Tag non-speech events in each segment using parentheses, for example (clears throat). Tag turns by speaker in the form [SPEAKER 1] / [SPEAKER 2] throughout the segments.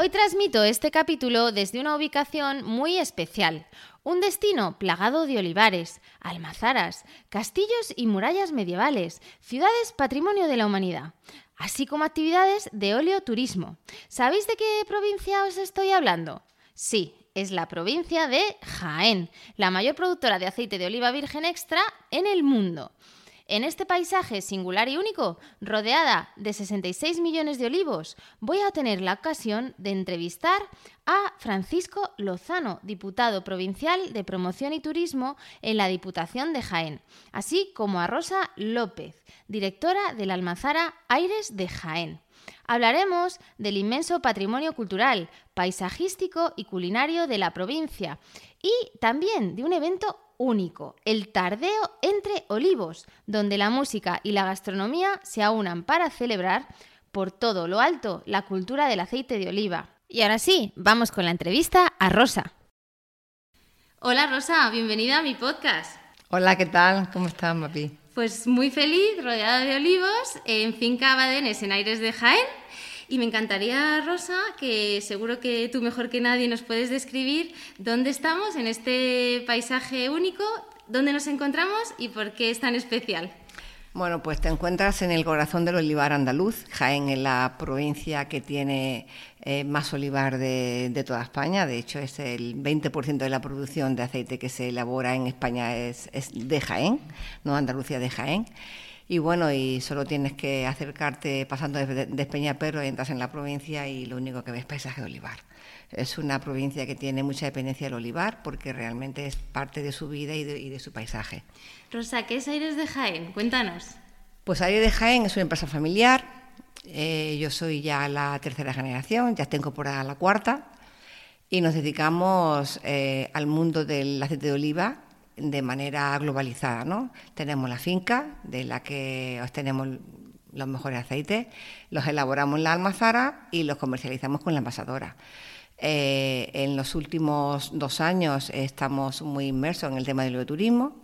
[SPEAKER 1] Hoy transmito este capítulo desde una ubicación muy especial, un destino plagado de olivares, almazaras, castillos y murallas medievales, ciudades patrimonio de la humanidad, así como actividades de oleoturismo. ¿Sabéis de qué provincia os estoy hablando? Sí, es la provincia de Jaén, la mayor productora de aceite de oliva virgen extra en el mundo. En este paisaje singular y único, rodeada de 66 millones de olivos, voy a tener la ocasión de entrevistar a Francisco Lozano, diputado provincial de Promoción y Turismo en la Diputación de Jaén, así como a Rosa López, directora de la Almazara Aires de Jaén. Hablaremos del inmenso patrimonio cultural, paisajístico y culinario de la provincia y también de un evento único, el Tardeo entre Olivos, donde la música y la gastronomía se aunan para celebrar por todo lo alto la cultura del aceite de oliva. Y ahora sí, vamos con la entrevista a Rosa. Hola Rosa, bienvenida a mi podcast.
[SPEAKER 2] Hola, ¿qué tal? ¿Cómo estás, Mapi?
[SPEAKER 1] Pues muy feliz, rodeada de olivos, en Finca Badenes, en Aires de Jaén. Y me encantaría, Rosa, que seguro que tú mejor que nadie nos puedes describir dónde estamos en este paisaje único, dónde nos encontramos y por qué es tan especial.
[SPEAKER 2] Bueno, pues te encuentras en el corazón del olivar andaluz. Jaén es la provincia que tiene eh, más olivar de, toda España. De hecho, es el 20% de la producción de aceite que se elabora en España es, es de Jaén, no Andalucía de Jaén. Y bueno, y solo tienes que acercarte pasando de, de Peñaperro y entras en la provincia y lo único que ves es paisaje de olivar. Es una provincia que tiene mucha dependencia del olivar porque realmente es parte de su vida y de, su paisaje.
[SPEAKER 1] Rosa, ¿qué es Aires de Jaén? Cuéntanos.
[SPEAKER 2] Pues Aires de Jaén es una empresa familiar. Eh, yo soy ya la tercera generación, ya tengo por la cuarta. Y nos dedicamos eh, al mundo del aceite de oliva de manera globalizada. ¿no? Tenemos la finca, de la que obtenemos los mejores aceites, los elaboramos en la almazara y los comercializamos con la envasadora. Eh, en los últimos dos años estamos muy inmersos en el tema del turismo,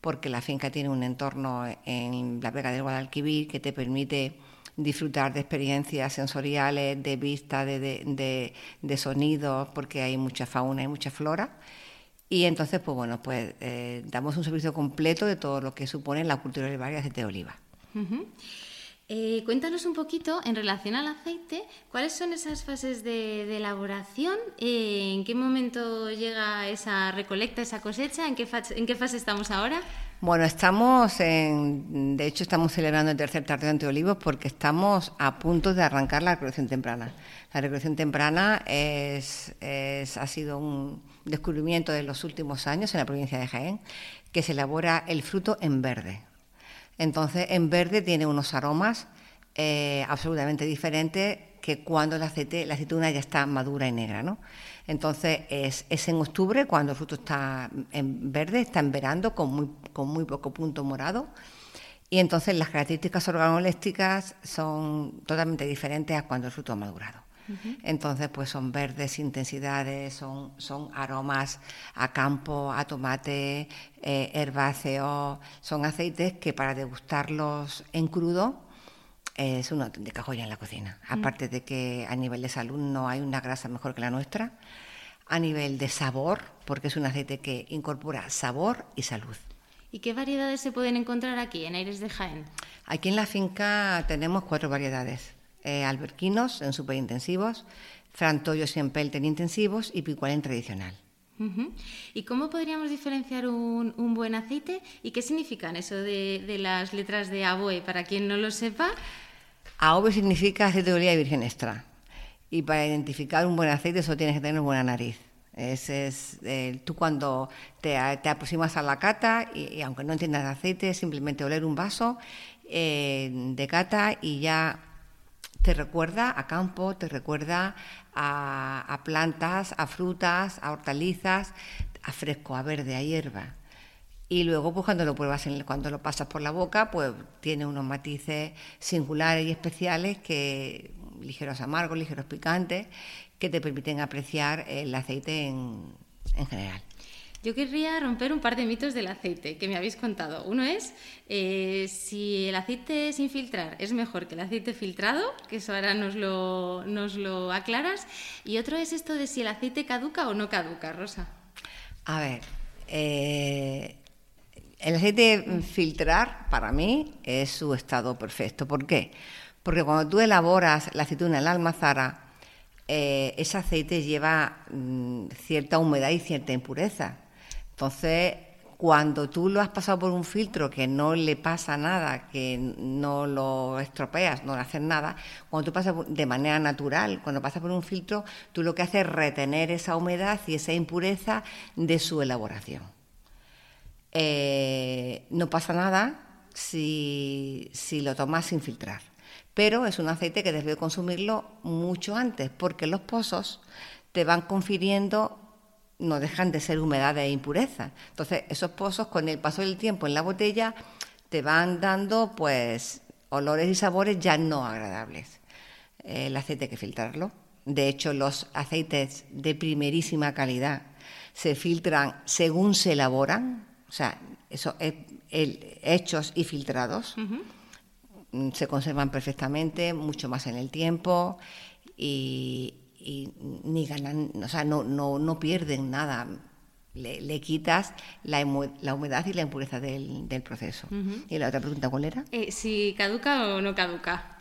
[SPEAKER 2] porque la finca tiene un entorno en la Vega del Guadalquivir que te permite disfrutar de experiencias sensoriales, de vista, de, de, de sonidos, porque hay mucha fauna y mucha flora. Y entonces, pues bueno, pues eh, damos un servicio completo de todo lo que supone la cultura olivaria de aceite de oliva.
[SPEAKER 1] Eh, cuéntanos un poquito en relación al aceite, ¿cuáles son esas fases de, elaboración? Eh, ¿En qué momento llega esa recolecta, esa cosecha? ¿En qué, ¿En qué fase estamos ahora?
[SPEAKER 2] Bueno, estamos en, de hecho estamos celebrando el tercer tardeo ante olivos porque estamos a punto de arrancar la recolección temprana. La recolección temprana es, ha sido un descubrimiento de los últimos años en la provincia de Jaén, que se elabora el fruto en verde. Entonces, en verde tiene unos aromas eh, absolutamente diferentes que cuando el aceite, la aceituna ya está madura y negra, ¿no? Entonces es, en octubre cuando el fruto está en verde, está en verano con muy, con muy poco punto morado. Y entonces las características organolépticas son totalmente diferentes a cuando el fruto ha madurado. Entonces, pues son verdes intensidades, son, son aromas a campo, a tomate, eh, herbáceo, son aceites que para degustarlos en crudo es una auténtica joya en la cocina. Mm. Aparte de que a nivel de salud no hay una grasa mejor que la nuestra, a nivel de sabor, porque es un aceite que incorpora sabor y salud.
[SPEAKER 1] ¿Y qué variedades se pueden encontrar aquí, en Aires de Jaén?
[SPEAKER 2] Aquí en la finca tenemos cuatro variedades. Eh, alberquinos en superintensivos, frantollos y empelten intensivos y picual en tradicional.
[SPEAKER 1] ¿Y cómo podríamos diferenciar un, buen aceite? ¿Y qué significan eso de, las letras de ABOE, para quien no lo sepa?
[SPEAKER 2] AOVE significa aceite de oliva virgen extra. Y para identificar un buen aceite solo tienes que tener buena nariz. es, eh, tú cuando te, aproximas a la cata, y, aunque no entiendas de aceite, simplemente oler un vaso eh, de cata y ya te recuerda a campo, te recuerda a, plantas, a frutas, a hortalizas, a fresco, a verde, a hierba. Y luego, pues cuando lo pruebas, cuando lo pasas por la boca, pues tiene unos matices singulares y especiales que ligeros amargos, ligeros picantes, que te permiten apreciar el aceite en general.
[SPEAKER 1] Yo querría romper un par de mitos del aceite que me habéis contado. Uno es eh, si el aceite sin filtrar es mejor que el aceite filtrado, que eso ahora nos lo, nos lo aclaras. Y otro es esto de si el aceite caduca o no caduca, Rosa.
[SPEAKER 2] A ver, eh, el aceite filtrar para mí es su estado perfecto. ¿Por qué? Porque cuando tú elaboras la aceituna en la almazara, eh, ese aceite lleva mm, cierta humedad y cierta impureza. Entonces, cuando tú lo has pasado por un filtro que no le pasa nada, que no lo estropeas, no le haces nada, cuando tú pasas de manera natural, cuando pasas por un filtro, tú lo que haces es retener esa humedad y esa impureza de su elaboración. Eh, no pasa nada si, si lo tomas sin filtrar, pero es un aceite que debes consumirlo mucho antes, porque los pozos te van confiriendo no dejan de ser humedades e impurezas. Entonces, esos pozos con el paso del tiempo en la botella te van dando pues olores y sabores ya no agradables. El aceite hay que filtrarlo. De hecho, los aceites de primerísima calidad se filtran según se elaboran, o sea, eso es hechos y filtrados. Se conservan perfectamente, mucho más en el tiempo y, y ni ganan, o sea, no, no, no pierden nada. Le, quitas la, la, humedad y la impureza del, del proceso. ¿Y la otra pregunta cuál era?
[SPEAKER 1] Eh, si caduca o no caduca.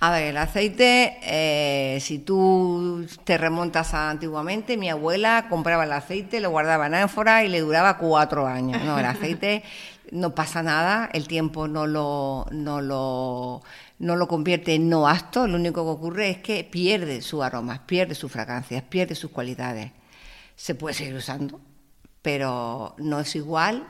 [SPEAKER 2] A ver, el aceite, eh, si tú te remontas a antiguamente, mi abuela compraba el aceite, lo guardaba en ánfora y le duraba cuatro años. No, el aceite (laughs) no pasa nada, el tiempo no lo, no lo, no lo convierte en no acto, lo único que ocurre es que pierde su aroma, pierde sus fragancias, pierde sus cualidades. Se puede seguir usando, pero no es igual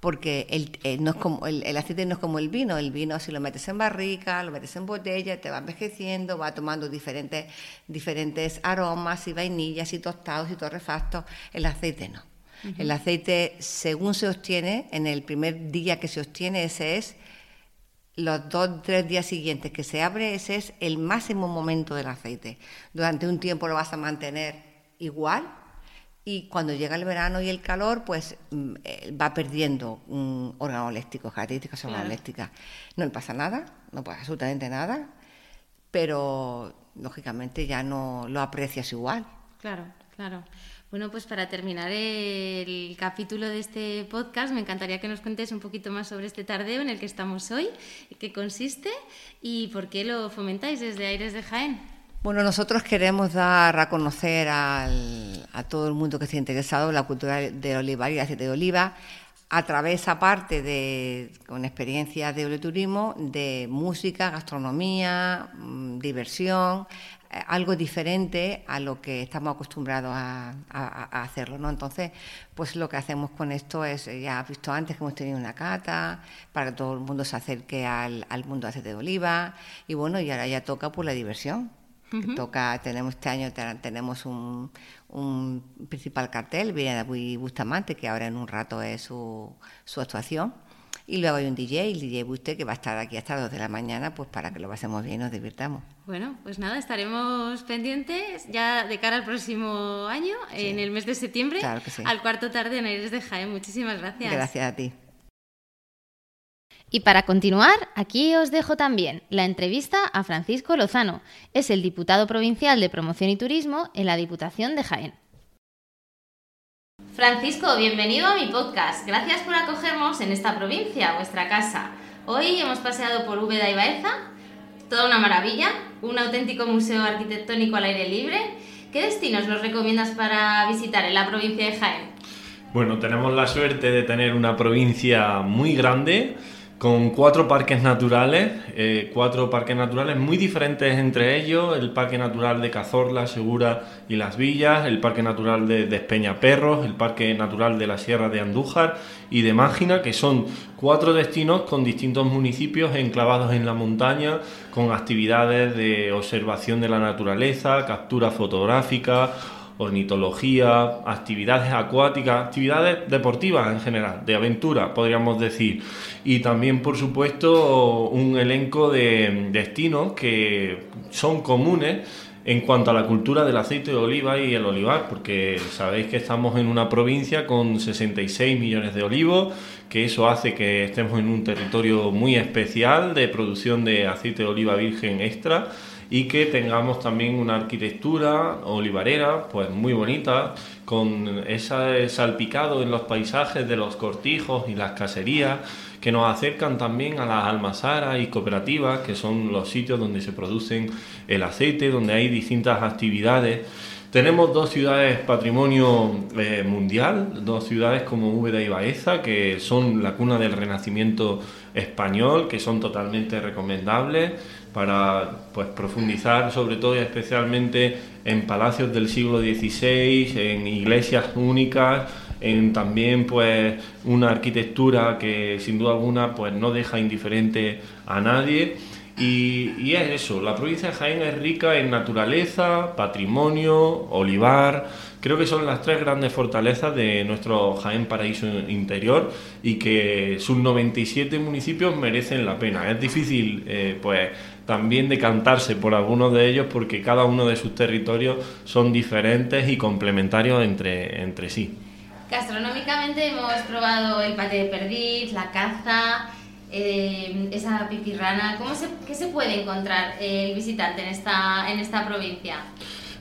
[SPEAKER 2] porque el, eh, no es como, el, aceite no es como el vino. El vino, si lo metes en barrica, lo metes en botella, te va envejeciendo, va tomando diferentes, diferentes aromas y vainillas y tostados y torrefactos. El aceite no. El aceite, según se obtiene, en el primer día que se obtiene, ese es los dos, tres días siguientes que se abre, ese es el máximo momento del aceite. Durante un tiempo lo vas a mantener igual y cuando llega el verano y el calor, pues mm, eh, va perdiendo un organolécticos, características organolécticas. No le pasa nada, no pasa absolutamente nada, pero lógicamente ya no lo aprecias igual.
[SPEAKER 1] Claro, claro. Bueno, pues para terminar el capítulo de este podcast, me encantaría que nos cuentes un poquito más sobre este tardeo en el que estamos hoy, qué consiste y por qué lo fomentáis desde Aires de Jaén.
[SPEAKER 2] Bueno, nosotros queremos dar a conocer a todo el mundo que esté interesado en la cultura de olivar y aceite de oliva a través, aparte de con experiencias de oleoturismo, de música, gastronomía, mm, diversión, algo diferente a lo que estamos acostumbrados a, hacerlo, ¿no? Entonces, pues lo que hacemos con esto es, eh, ya has visto antes que hemos tenido una cata, para que todo el mundo se acerque al, mundo de aceite de oliva, y bueno, y ahora ya toca por la diversión. Toca, tenemos este año tenemos un, principal cartel, Viene Bustamante, que ahora en un rato es su, su actuación y luego hay un DJ, el DJ Buste, que va a estar aquí hasta las 2 de la mañana, pues para que lo pasemos bien y nos divirtamos.
[SPEAKER 1] Bueno, pues nada, estaremos pendientes ya de cara al próximo año, en el mes de septiembre, al cuarto tarde en Aires de Jaén. Muchísimas gracias.
[SPEAKER 2] Gracias a ti.
[SPEAKER 1] Y para continuar, aquí os dejo también la entrevista a Francisco Lozano. Es el diputado provincial de Promoción y Turismo en la Diputación de Jaén. Francisco, bienvenido a mi podcast. Gracias por acogernos en esta provincia, vuestra casa. Hoy hemos paseado por Úbeda y Baeza, toda una maravilla, un auténtico museo arquitectónico al aire libre ¿Qué destinos nos recomiendas para visitar en la provincia de Jaén?
[SPEAKER 3] Bueno, tenemos la suerte de tener una provincia muy grande con cuatro parques naturales, eh, cuatro parques naturales muy diferentes entre ellos, el Parque Natural de Cazorla, Segura y Las Villas, el Parque Natural de Despeñaperros, el Parque Natural de la Sierra de Andújar y de Mágina, que son cuatro destinos con distintos municipios enclavados en la montaña, con actividades de observación de la naturaleza, captura fotográfica, ornitología, actividades acuáticas, actividades deportivas en general, de aventura, podríamos decir. Y también, por supuesto, un elenco de destinos que son comunes en cuanto a la cultura del aceite de oliva y el olivar, porque sabéis que estamos en una provincia con 66 millones de olivos, que eso hace que estemos en un territorio muy especial de producción de aceite de oliva virgen extra y que tengamos también una arquitectura olivarera pues muy bonita con ese salpicado en los paisajes de los cortijos y las caserías que nos acercan también a las almazaras y cooperativas que son los sitios donde se producen el aceite donde hay distintas actividades tenemos dos ciudades patrimonio eh, mundial, dos ciudades como Úbeda y Baeza, que son la cuna del renacimiento español, que son totalmente recomendables para pues, profundizar sobre todo y especialmente en palacios del siglo XVI, en iglesias únicas, en también pues una arquitectura que sin duda alguna pues no deja indiferente a nadie y, es eso, la provincia de Jaén es rica en naturaleza, patrimonio, olivar, creo que son las tres grandes fortalezas de nuestro Jaén Paraíso Interior y que sus 97 municipios merecen la pena. Es difícil eh, pues también decantarse por algunos de ellos porque cada uno de sus territorios son diferentes y complementarios entre, entre sí.
[SPEAKER 1] Gastronómicamente hemos probado el pate de perdiz, la caza, eh, esa pipirrana. ¿Cómo se, ¿Qué se puede encontrar el visitante en esta, en esta provincia?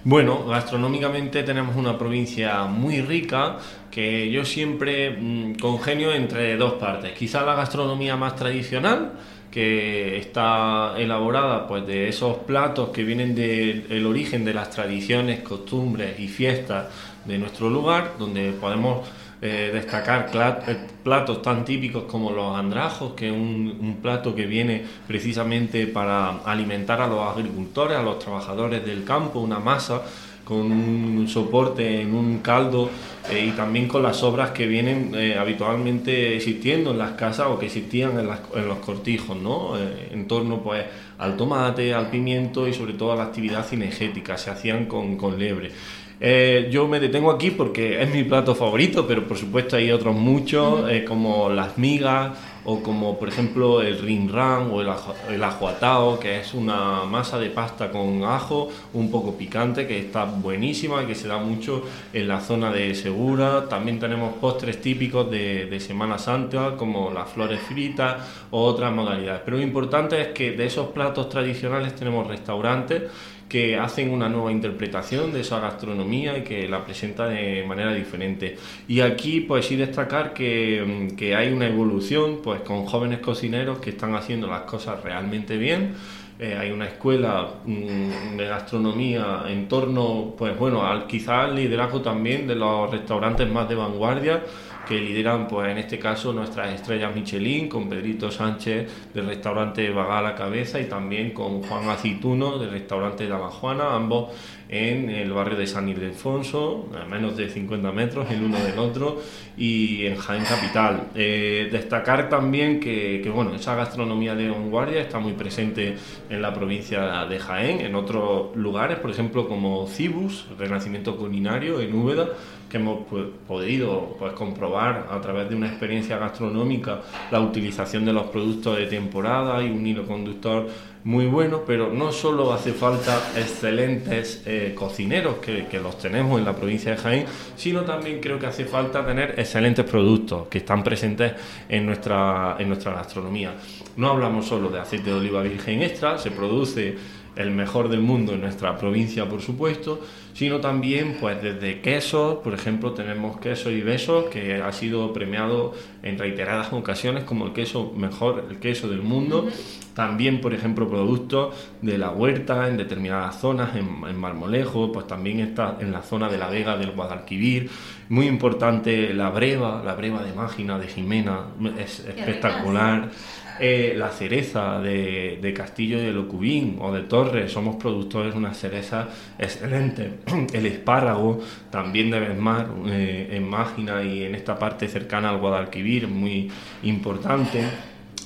[SPEAKER 3] Bueno, gastronómicamente tenemos una provincia muy rica que yo siempre mm, congenio entre dos partes. Quizá la gastronomía más tradicional, que está elaborada pues de esos platos que vienen del origen de las tradiciones, costumbres y fiestas de nuestro lugar, donde podemos eh, destacar eh, platos tan típicos como los andrajos, que es un, plato que viene precisamente para alimentar a los agricultores, a los trabajadores del campo, una masa con un soporte en un caldo eh, y también con las obras que vienen habitualmente existiendo en las casas o que existían en, los cortijos, ¿no? en torno pues al tomate, al pimiento y sobre todo a la actividad cinegética, se hacían con, con lebre. Eh, yo me detengo aquí porque es mi plato favorito, pero por supuesto hay otros muchos, eh, como las migas o como por ejemplo el rinran o el, el ajuatao, que es una masa de pasta con ajo un poco picante, que está buenísima y que se da mucho en la zona de Segura. También tenemos postres típicos de, de Semana Santa, como las flores fritas o otras modalidades. Pero lo importante es que de esos platos tradicionales tenemos restaurantes que hacen una nueva interpretación de esa gastronomía y que la presenta de manera diferente. Y aquí pues sí destacar que, que hay una evolución pues con jóvenes cocineros que están haciendo las cosas realmente bien. Eh, hay una escuela mm, de gastronomía en torno, pues bueno, al quizás liderazgo también de los restaurantes más de vanguardia que lideran, pues en este caso, nuestras estrellas Michelin, con Pedrito Sánchez del restaurante a la Cabeza y también con Juan Aceituno del restaurante de La Juana, ambos en el barrio de San Ildefonso, a menos de 50 metros el uno del otro, y en Jaén Capital. Eh, destacar también que, que, bueno, esa gastronomía de vanguardia está muy presente en la provincia de Jaén, en otros lugares, por ejemplo, como Cibus, Renacimiento Culinario en Úbeda, que hemos pues, podido pues, comprobar a través de una experiencia gastronómica la utilización de los productos de temporada y un hilo conductor muy bueno, pero no solo hace falta excelentes eh, cocineros, que, que, los tenemos en la provincia de Jaén, sino también creo que hace falta tener excelentes productos que están presentes en nuestra, en nuestra gastronomía. No hablamos solo de aceite de oliva virgen extra, se produce el mejor del mundo en nuestra provincia, por supuesto, sino también pues desde quesos, por ejemplo tenemos queso y besos que ha sido premiado en reiteradas ocasiones como el queso mejor, el queso del mundo, también por ejemplo productos de la huerta en determinadas zonas, en, Marmolejo, pues también está en la zona de la Vega del Guadalquivir, muy importante la breva, la breva de Mágina, de Jimena, es espectacular. Eh, la cereza de, Castillo de Locubín o de Torres, somos productores de una cereza excelente. (clears throat) El espárrago también de Besmar, eh, en Mágina y en esta parte cercana al Guadalquivir, muy importante.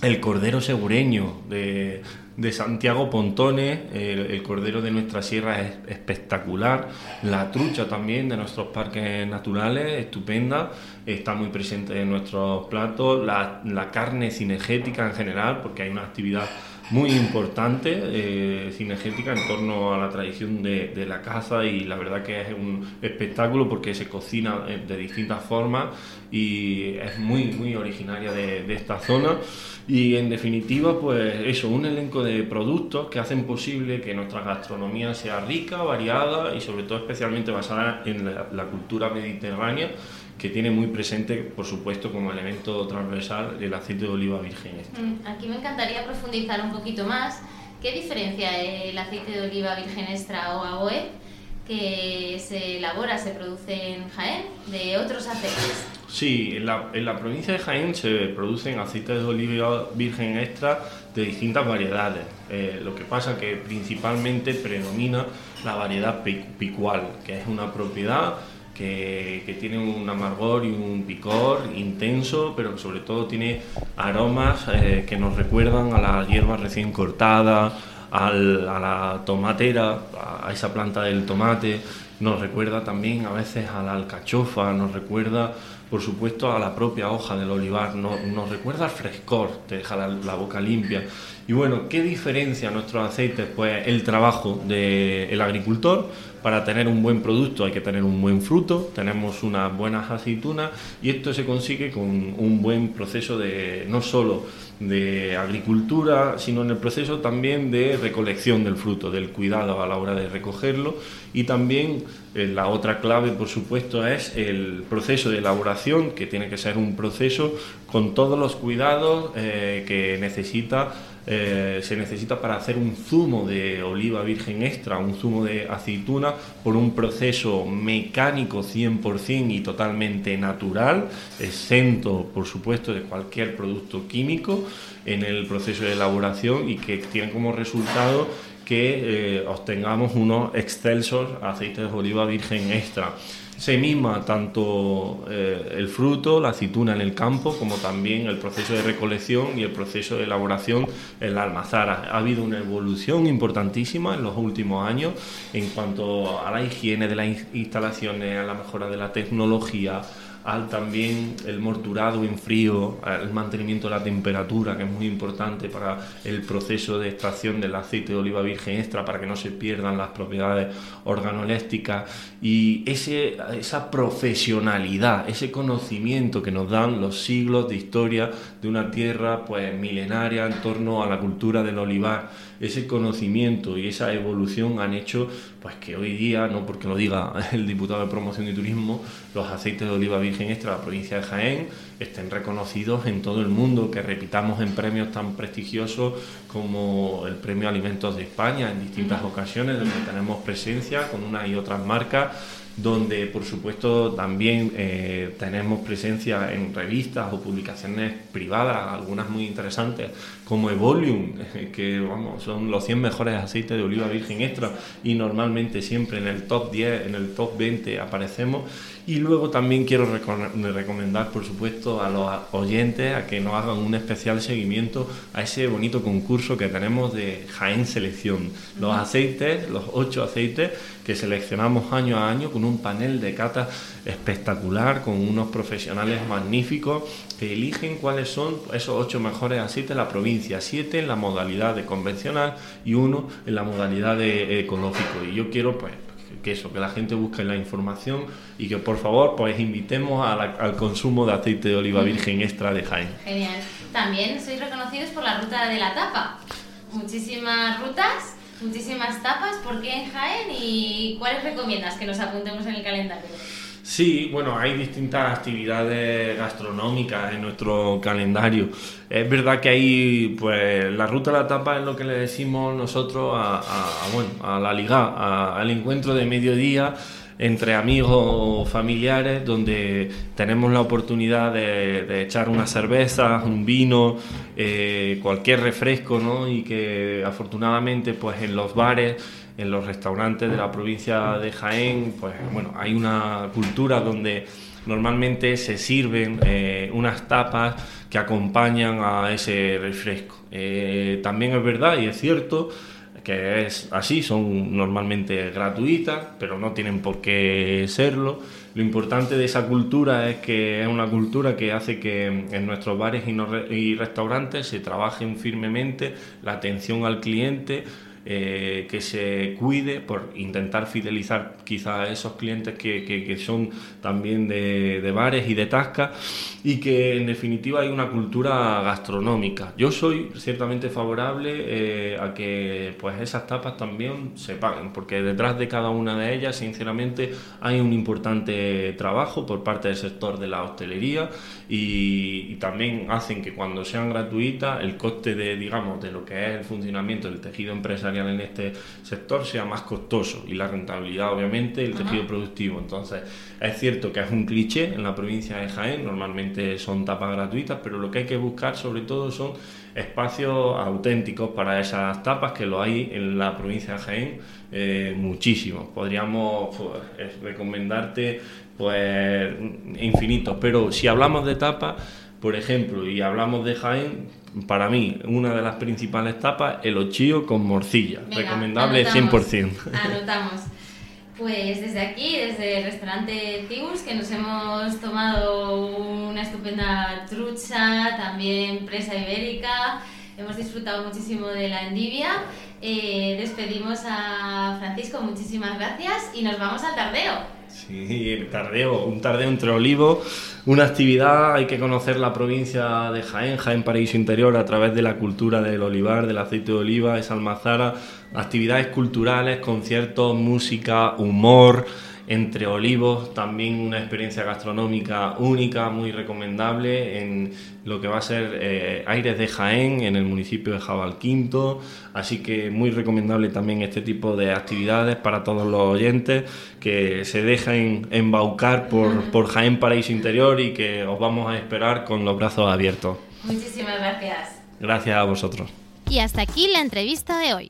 [SPEAKER 3] El cordero segureño de, de Santiago Pontones, el, cordero de nuestra sierra es espectacular, la trucha también de nuestros parques naturales, estupenda, está muy presente en nuestros platos, la, la carne cinegética en general, porque hay una actividad muy importante, eh, cinegética, en torno a la tradición de, la caza y la verdad que es un espectáculo porque se cocina eh, de distintas formas y es muy, muy originaria de, esta zona. Y en definitiva, pues eso, un elenco de productos que hacen posible que nuestra gastronomía sea rica, variada y sobre todo especialmente basada en la cultura mediterránea que tiene muy presente, por supuesto, como elemento transversal el aceite de oliva virgen.
[SPEAKER 1] Mm, aquí me encantaría profundizar un poquito más. ¿Qué diferencia el aceite de oliva virgen extra o AOE que se elabora, se produce en Jaén de otros aceites?
[SPEAKER 3] Sí, en la, en la provincia de Jaén se producen aceites de oliva virgen extra de distintas variedades. Eh, lo que pasa que principalmente predomina la variedad picual, que es una propiedad que, tiene un amargor y un picor intenso, pero sobre todo tiene aromas eh, que nos recuerdan a la hierba recién cortada, a la tomatera, a esa planta del tomate, nos recuerda también a veces a la alcachofa, nos recuerda por supuesto a la propia hoja del olivar, nos, recuerda al frescor, te deja la, boca limpia. Y bueno, ¿qué diferencia nuestros aceites? Pues el trabajo del agricultor, para tener un buen producto hay que tener un buen fruto, tenemos unas buenas aceitunas y esto se consigue con un buen proceso de no solo de agricultura, sino en el proceso también de recolección del fruto, del cuidado a la hora de recogerlo y también la otra clave, por supuesto, es el proceso de elaboración, que tiene que ser un proceso con todos los cuidados eh, que necesita eh, se necesita para hacer un zumo de oliva virgen extra, un zumo de aceituna, por un proceso mecánico 100% y totalmente natural, exento, por supuesto, de cualquier producto químico en el proceso de elaboración y que tiene como resultado que eh, obtengamos unos excelsos aceites de oliva virgen extra se mima tanto eh, el fruto, la aceituna en el campo, como también el proceso de recolección y el proceso de elaboración en la almazara. Ha habido una evolución importantísima en los últimos años en cuanto a la higiene de las instalaciones, a la mejora de la tecnología, al también el morturado en frío, el mantenimiento de la temperatura, que es muy importante para el proceso de extracción del aceite de oliva virgen extra, para que no se pierdan las propiedades organolépticas, y ese, esa profesionalidad, ese conocimiento que nos dan los siglos de historia de una tierra pues milenaria en torno a la cultura del olivar ese conocimiento y esa evolución han hecho pues que hoy día, no porque lo diga (laughs) el diputado de promoción y turismo, los aceites de oliva virgen extra de la provincia de Jaén estén reconocidos en todo el mundo, que repitamos en premios tan prestigiosos como el Premio Alimentos de España en distintas ocasiones, donde tenemos presencia con unas y otras marcas donde por supuesto también eh, tenemos presencia en revistas o publicaciones privadas, algunas muy interesantes, como Evolium, (laughs) que vamos, son los 100 mejores aceites de oliva virgen extra y normalmente siempre en el top 10, en el top 20 aparecemos. Y luego también quiero recomendar, por supuesto, a los oyentes a que nos hagan un especial seguimiento a ese bonito concurso que tenemos de Jaén Selección. Los aceites, los ocho aceites que seleccionamos año a año con un panel de cata espectacular, con unos profesionales magníficos que eligen cuáles son esos ocho mejores aceites de la provincia, siete en la modalidad de convencional y uno en la modalidad de ecológico. Y yo quiero pues que eso, que la gente busque la información y que por favor pues invitemos al consumo de aceite de oliva virgen extra de Jaén.
[SPEAKER 1] Genial. También sois reconocidos por la ruta de la tapa. Muchísimas rutas Muchísimas tapas, ¿por qué en Jaén y cuáles recomiendas que nos apuntemos en el calendario?
[SPEAKER 3] Sí, bueno, hay distintas actividades gastronómicas en nuestro calendario. Es verdad que hay, pues, la ruta de la tapa es lo que le decimos nosotros a, bueno, a la liga, al encuentro de mediodía entre amigos o familiares donde tenemos la oportunidad de, echar una cerveza, un vino, eh, cualquier refresco, ¿no? Y que afortunadamente, pues, en los bares en los restaurantes de la provincia de Jaén, pues bueno, hay una cultura donde normalmente se sirven eh, unas tapas que acompañan a ese refresco. Eh, también es verdad y es cierto que es así, son normalmente gratuitas, pero no tienen por qué serlo. Lo importante de esa cultura es que es una cultura que hace que en nuestros bares y restaurantes se trabajen firmemente la atención al cliente, eh, que se cuide por intentar fidelizar quizá a esos clientes que, que, son también de, de, bares y de tasca y que en definitiva hay una cultura gastronómica. Yo soy ciertamente favorable eh, a que pues esas tapas también se paguen porque detrás de cada una de ellas sinceramente hay un importante trabajo por parte del sector de la hostelería y, y también hacen que cuando sean gratuitas el coste de digamos de lo que es el funcionamiento del tejido empresarial en este sector sea más costoso y la rentabilidad obviamente el tejido productivo. Entonces es cierto que es un cliché en la provincia de Jaén, normalmente son tapas gratuitas, pero lo que hay que buscar sobre todo son espacios auténticos para esas tapas que lo hay en la provincia de Jaén eh, muchísimos. Podríamos pues, recomendarte pues infinitos, pero si hablamos de tapas, por ejemplo, y hablamos de Jaén, para mí, una de las principales tapas, el ochillo con morcilla. Recomendable 100%.
[SPEAKER 1] Anotamos. Pues desde aquí, desde el restaurante Tibus, que nos hemos tomado una estupenda trucha, también presa ibérica, hemos disfrutado muchísimo de la endivia. Eh, despedimos a Francisco, muchísimas gracias y nos vamos al tardeo.
[SPEAKER 3] Sí, el tardeo, un tardeo entre olivos, una actividad, hay que conocer la provincia de Jaén, Jaén Paraíso Interior, a través de la cultura del olivar, del aceite de oliva, es almazara, actividades culturales, conciertos, música, humor, entre olivos, también una experiencia gastronómica única, muy recomendable en lo que va a ser eh, Aires de Jaén, en el municipio de Jabalquinto, así que muy recomendable también este tipo de actividades para todos los oyentes que se dejen embaucar por, por Jaén Paraíso Interior y que os vamos a esperar con los brazos abiertos.
[SPEAKER 1] Muchísimas gracias.
[SPEAKER 3] Gracias a vosotros.
[SPEAKER 1] Y hasta aquí la entrevista de hoy.